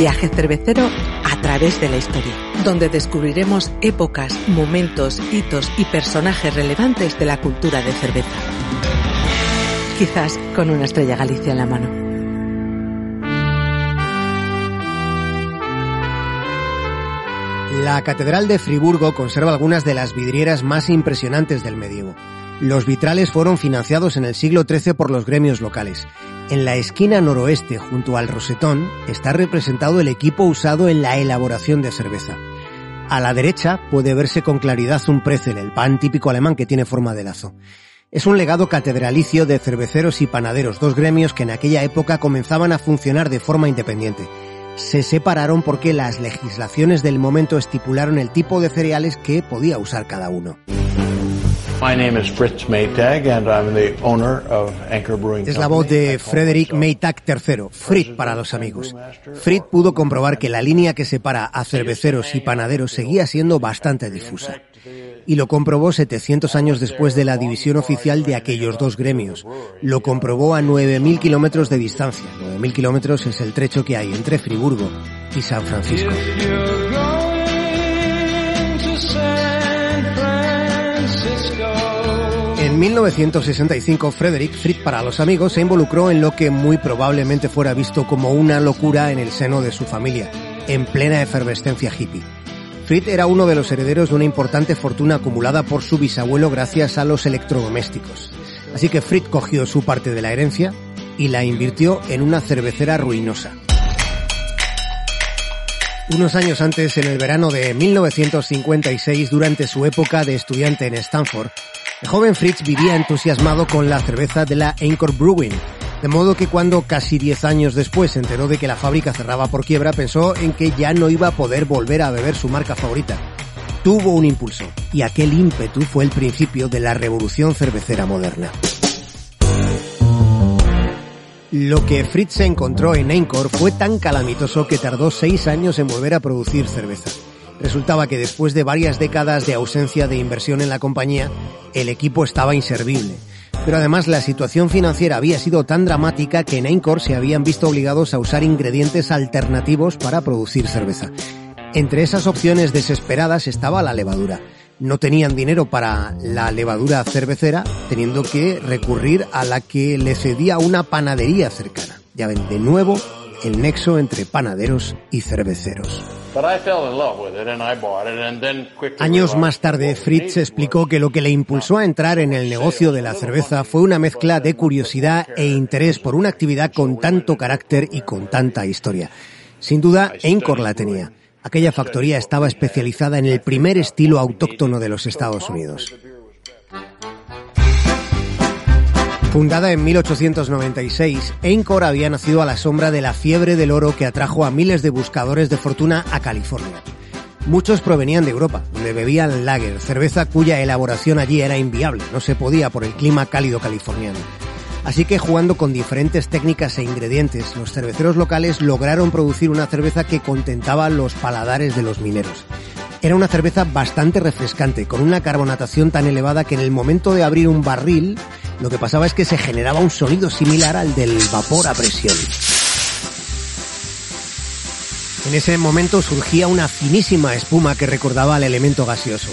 Viaje cervecero a través de la historia, donde descubriremos épocas, momentos, hitos y personajes relevantes de la cultura de cerveza. Quizás con una estrella Galicia en la mano. La Catedral de Friburgo conserva algunas de las vidrieras más impresionantes del medievo. Los vitrales fueron financiados en el siglo XIII por los gremios locales. En la esquina noroeste, junto al rosetón, está representado el equipo usado en la elaboración de cerveza. A la derecha puede verse con claridad un precel, el pan típico alemán que tiene forma de lazo. Es un legado catedralicio de cerveceros y panaderos, dos gremios que en aquella época comenzaban a funcionar de forma independiente. Se separaron porque las legislaciones del momento estipularon el tipo de cereales que podía usar cada uno. Es la voz de Frederick Maytag III, Fritz para los amigos. Fritz pudo comprobar que la línea que separa a cerveceros y panaderos seguía siendo bastante difusa. Y lo comprobó 700 años después de la división oficial de aquellos dos gremios. Lo comprobó a 9.000 kilómetros de distancia. 9.000 kilómetros es el trecho que hay entre Friburgo y San Francisco. 1965, Frederick Fritz para los amigos se involucró en lo que muy probablemente fuera visto como una locura en el seno de su familia, en plena efervescencia hippie. Fritz era uno de los herederos de una importante fortuna acumulada por su bisabuelo gracias a los electrodomésticos. Así que Fritz cogió su parte de la herencia y la invirtió en una cervecera ruinosa. Unos años antes, en el verano de 1956, durante su época de estudiante en Stanford, el joven Fritz vivía entusiasmado con la cerveza de la Anchor Brewing, de modo que cuando casi 10 años después se enteró de que la fábrica cerraba por quiebra, pensó en que ya no iba a poder volver a beber su marca favorita. Tuvo un impulso, y aquel ímpetu fue el principio de la revolución cervecera moderna. Lo que Fritz encontró en Anchor fue tan calamitoso que tardó seis años en volver a producir cerveza. Resultaba que después de varias décadas de ausencia de inversión en la compañía, el equipo estaba inservible. Pero además la situación financiera había sido tan dramática que en Encore se habían visto obligados a usar ingredientes alternativos para producir cerveza. Entre esas opciones desesperadas estaba la levadura. No tenían dinero para la levadura cervecera, teniendo que recurrir a la que le cedía una panadería cercana. Ya ven, de nuevo, el nexo entre panaderos y cerveceros. Años más tarde, Fritz explicó que lo que le impulsó a entrar en el negocio de la cerveza fue una mezcla de curiosidad e interés por una actividad con tanto carácter y con tanta historia. Sin duda, Encore la tenía. Aquella factoría estaba especializada en el primer estilo autóctono de los Estados Unidos. Fundada en 1896, Encore había nacido a la sombra de la fiebre del oro que atrajo a miles de buscadores de fortuna a California. Muchos provenían de Europa, donde bebían lager, cerveza cuya elaboración allí era inviable, no se podía por el clima cálido californiano. Así que jugando con diferentes técnicas e ingredientes, los cerveceros locales lograron producir una cerveza que contentaba los paladares de los mineros. Era una cerveza bastante refrescante, con una carbonatación tan elevada que en el momento de abrir un barril, lo que pasaba es que se generaba un sonido similar al del vapor a presión. En ese momento surgía una finísima espuma que recordaba al elemento gaseoso.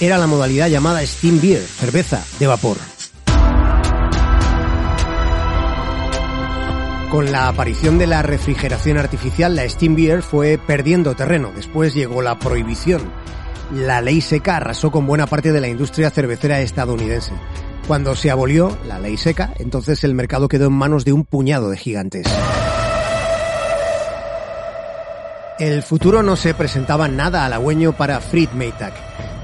Era la modalidad llamada Steam Beer, cerveza de vapor. Con la aparición de la refrigeración artificial, la Steam Beer fue perdiendo terreno. Después llegó la prohibición. La ley seca arrasó con buena parte de la industria cervecera estadounidense. Cuando se abolió la ley seca, entonces el mercado quedó en manos de un puñado de gigantes. El futuro no se presentaba nada halagüeño para Fried Maytag,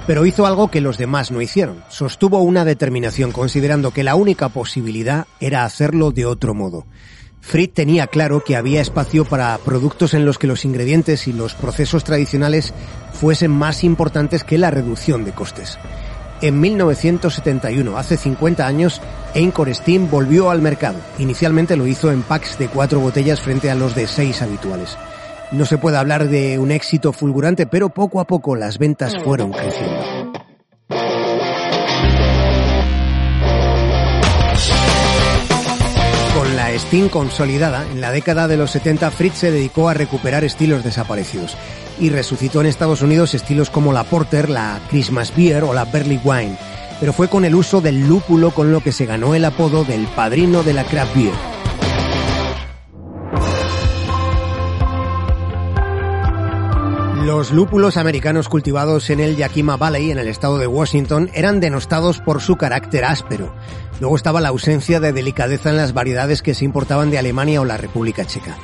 pero hizo algo que los demás no hicieron. Sostuvo una determinación considerando que la única posibilidad era hacerlo de otro modo. Fried tenía claro que había espacio para productos en los que los ingredientes y los procesos tradicionales fuesen más importantes que la reducción de costes. En 1971, hace 50 años, Encore Steam volvió al mercado. Inicialmente lo hizo en packs de cuatro botellas frente a los de seis habituales. No se puede hablar de un éxito fulgurante, pero poco a poco las ventas fueron creciendo. Clandestín consolidada, en la década de los 70 Fritz se dedicó a recuperar estilos desaparecidos y resucitó en Estados Unidos estilos como la Porter, la Christmas Beer o la Berly Wine. Pero fue con el uso del lúpulo con lo que se ganó el apodo del padrino de la craft beer. Los lúpulos americanos cultivados en el Yakima Valley, en el estado de Washington, eran denostados por su carácter áspero. Luego estaba la ausencia de delicadeza en las variedades que se importaban de Alemania o la República Checa.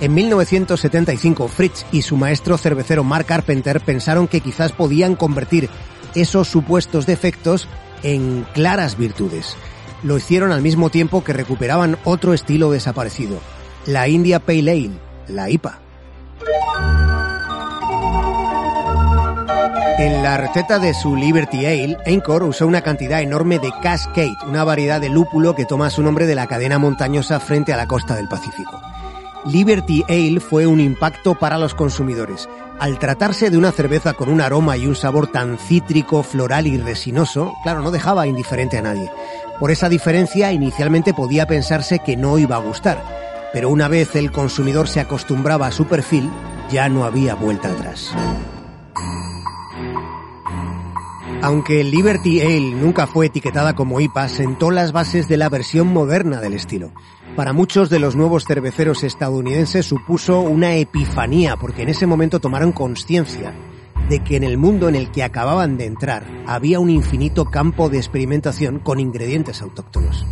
En 1975, Fritz y su maestro cervecero Mark Carpenter pensaron que quizás podían convertir esos supuestos defectos en claras virtudes. Lo hicieron al mismo tiempo que recuperaban otro estilo desaparecido, la India Pale Ale, la IPA. En la receta de su Liberty Ale, Encore usó una cantidad enorme de Cascade, una variedad de lúpulo que toma su nombre de la cadena montañosa frente a la costa del Pacífico. Liberty Ale fue un impacto para los consumidores. Al tratarse de una cerveza con un aroma y un sabor tan cítrico, floral y resinoso, claro, no dejaba indiferente a nadie. Por esa diferencia, inicialmente podía pensarse que no iba a gustar, pero una vez el consumidor se acostumbraba a su perfil, ya no había vuelta atrás. Aunque Liberty Ale nunca fue etiquetada como IPA, sentó las bases de la versión moderna del estilo. Para muchos de los nuevos cerveceros estadounidenses supuso una epifanía, porque en ese momento tomaron conciencia de que en el mundo en el que acababan de entrar había un infinito campo de experimentación con ingredientes autóctonos.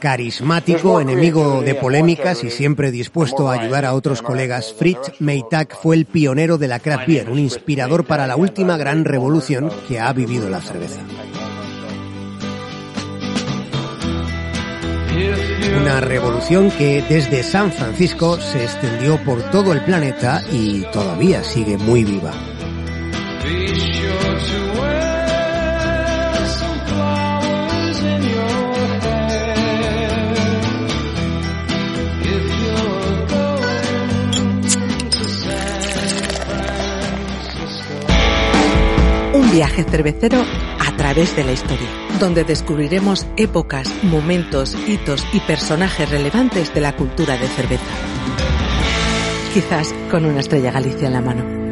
Carismático, enemigo de polémicas y siempre dispuesto a ayudar a otros colegas, Fritz Maytag fue el pionero de la craft beer, un inspirador para la última gran revolución que ha vivido la cerveza. Una revolución que desde San Francisco se extendió por todo el planeta y todavía sigue muy viva. Cervecero a través de la historia, donde descubriremos épocas, momentos, hitos y personajes relevantes de la cultura de cerveza. Quizás con una estrella Galicia en la mano.